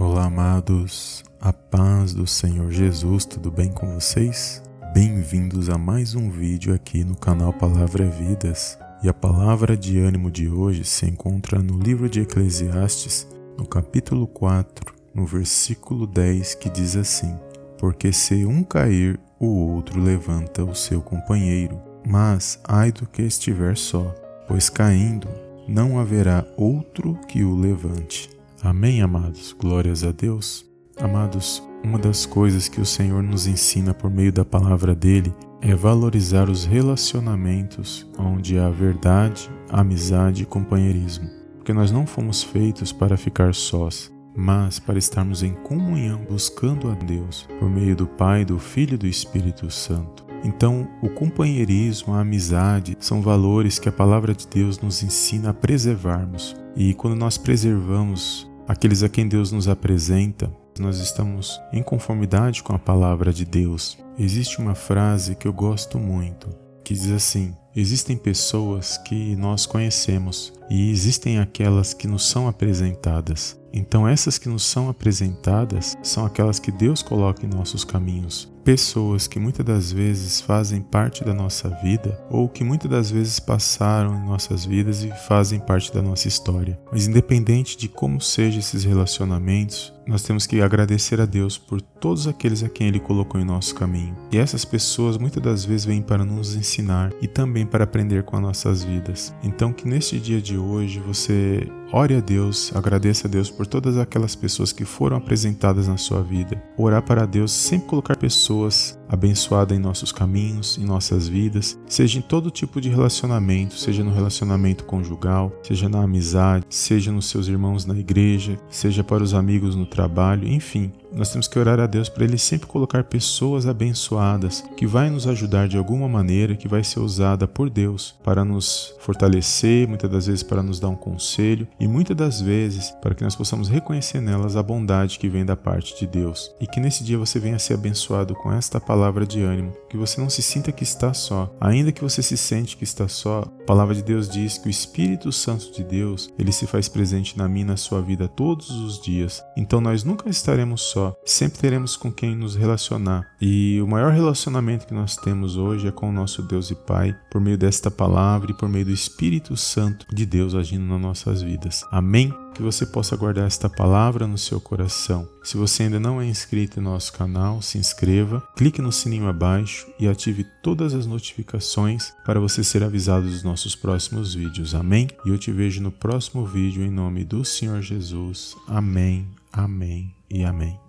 Olá, amados, a paz do Senhor Jesus, tudo bem com vocês? Bem-vindos a mais um vídeo aqui no canal Palavra Vidas. E a palavra de ânimo de hoje se encontra no livro de Eclesiastes, no capítulo 4, no versículo 10, que diz assim: Porque se um cair, o outro levanta o seu companheiro, mas ai do que estiver só, pois caindo não haverá outro que o levante. Amém, amados? Glórias a Deus. Amados, uma das coisas que o Senhor nos ensina por meio da palavra dele é valorizar os relacionamentos onde há verdade, amizade e companheirismo. Porque nós não fomos feitos para ficar sós, mas para estarmos em comunhão buscando a Deus por meio do Pai, do Filho e do Espírito Santo. Então, o companheirismo, a amizade são valores que a palavra de Deus nos ensina a preservarmos. E quando nós preservamos aqueles a quem Deus nos apresenta, nós estamos em conformidade com a palavra de Deus. Existe uma frase que eu gosto muito, que diz assim: Existem pessoas que nós conhecemos e existem aquelas que nos são apresentadas. Então, essas que nos são apresentadas são aquelas que Deus coloca em nossos caminhos pessoas que muitas das vezes fazem parte da nossa vida ou que muitas das vezes passaram em nossas vidas e fazem parte da nossa história. Mas independente de como sejam esses relacionamentos, nós temos que agradecer a Deus por todos aqueles a quem Ele colocou em nosso caminho. E essas pessoas muitas das vezes vêm para nos ensinar e também para aprender com as nossas vidas. Então que neste dia de hoje você ore a Deus, agradeça a Deus por todas aquelas pessoas que foram apresentadas na sua vida. Orar para Deus, sempre colocar pessoas abençoadas em nossos caminhos, em nossas vidas, seja em todo tipo de relacionamento, seja no relacionamento conjugal, seja na amizade, seja nos seus irmãos na igreja, seja para os amigos no trabalho, enfim, nós temos que orar a Deus para Ele sempre colocar pessoas abençoadas que vai nos ajudar de alguma maneira, que vai ser usada por Deus para nos fortalecer, muitas das vezes para nos dar um conselho e muitas das vezes para que nós possamos reconhecer nelas a bondade que vem da parte de Deus. E que nesse dia você venha ser abençoado com esta palavra de ânimo, que você não se sinta que está só, ainda que você se sente que está só. A palavra de Deus diz que o Espírito Santo de Deus, ele se faz presente na minha e na sua vida todos os dias. Então nós nunca estaremos só. Sempre teremos com quem nos relacionar. E o maior relacionamento que nós temos hoje é com o nosso Deus e Pai, por meio desta palavra e por meio do Espírito Santo de Deus agindo nas nossas vidas. Amém? Que você possa guardar esta palavra no seu coração. Se você ainda não é inscrito em nosso canal, se inscreva, clique no sininho abaixo e ative todas as notificações para você ser avisado dos nossos próximos vídeos. Amém? E eu te vejo no próximo vídeo em nome do Senhor Jesus. Amém, amém e amém.